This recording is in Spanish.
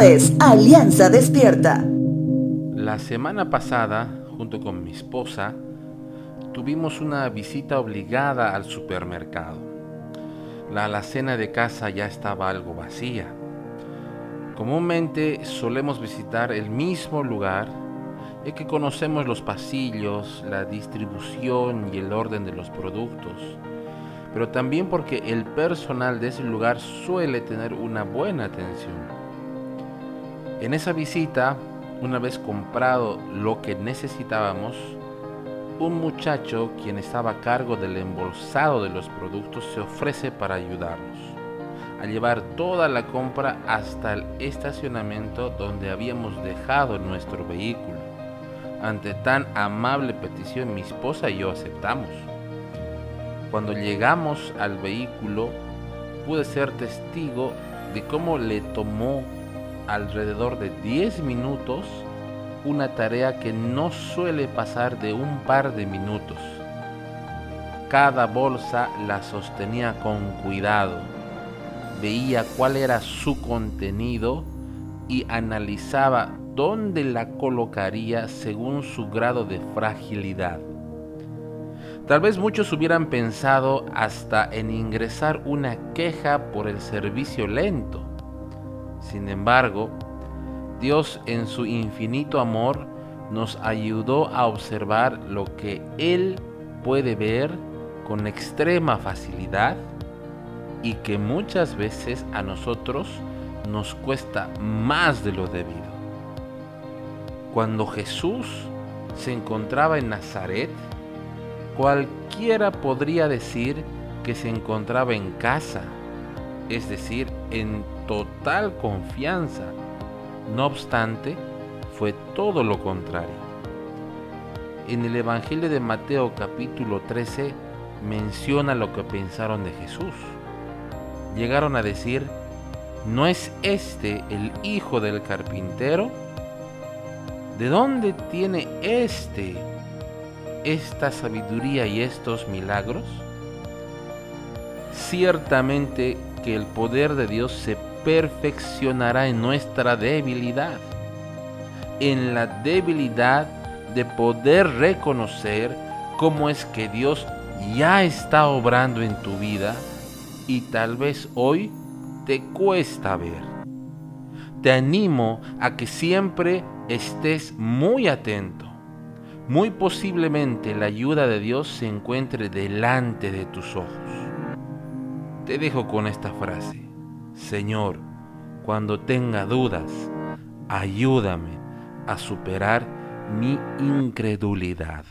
Es Alianza Despierta. La semana pasada, junto con mi esposa, tuvimos una visita obligada al supermercado. La alacena de casa ya estaba algo vacía. Comúnmente solemos visitar el mismo lugar en que conocemos los pasillos, la distribución y el orden de los productos, pero también porque el personal de ese lugar suele tener una buena atención. En esa visita, una vez comprado lo que necesitábamos, un muchacho quien estaba a cargo del embolsado de los productos se ofrece para ayudarnos a llevar toda la compra hasta el estacionamiento donde habíamos dejado nuestro vehículo. Ante tan amable petición mi esposa y yo aceptamos. Cuando llegamos al vehículo pude ser testigo de cómo le tomó alrededor de 10 minutos una tarea que no suele pasar de un par de minutos. Cada bolsa la sostenía con cuidado, veía cuál era su contenido y analizaba dónde la colocaría según su grado de fragilidad. Tal vez muchos hubieran pensado hasta en ingresar una queja por el servicio lento. Sin embargo, Dios en su infinito amor nos ayudó a observar lo que Él puede ver con extrema facilidad y que muchas veces a nosotros nos cuesta más de lo debido. Cuando Jesús se encontraba en Nazaret, cualquiera podría decir que se encontraba en casa, es decir, en total confianza no obstante, fue todo lo contrario. En el Evangelio de Mateo capítulo 13 menciona lo que pensaron de Jesús. Llegaron a decir, ¿no es este el hijo del carpintero? ¿De dónde tiene este esta sabiduría y estos milagros? Ciertamente que el poder de Dios se perfeccionará en nuestra debilidad. En la debilidad de poder reconocer cómo es que Dios ya está obrando en tu vida y tal vez hoy te cuesta ver. Te animo a que siempre estés muy atento. Muy posiblemente la ayuda de Dios se encuentre delante de tus ojos. Te dejo con esta frase. Señor, cuando tenga dudas, ayúdame a superar mi incredulidad.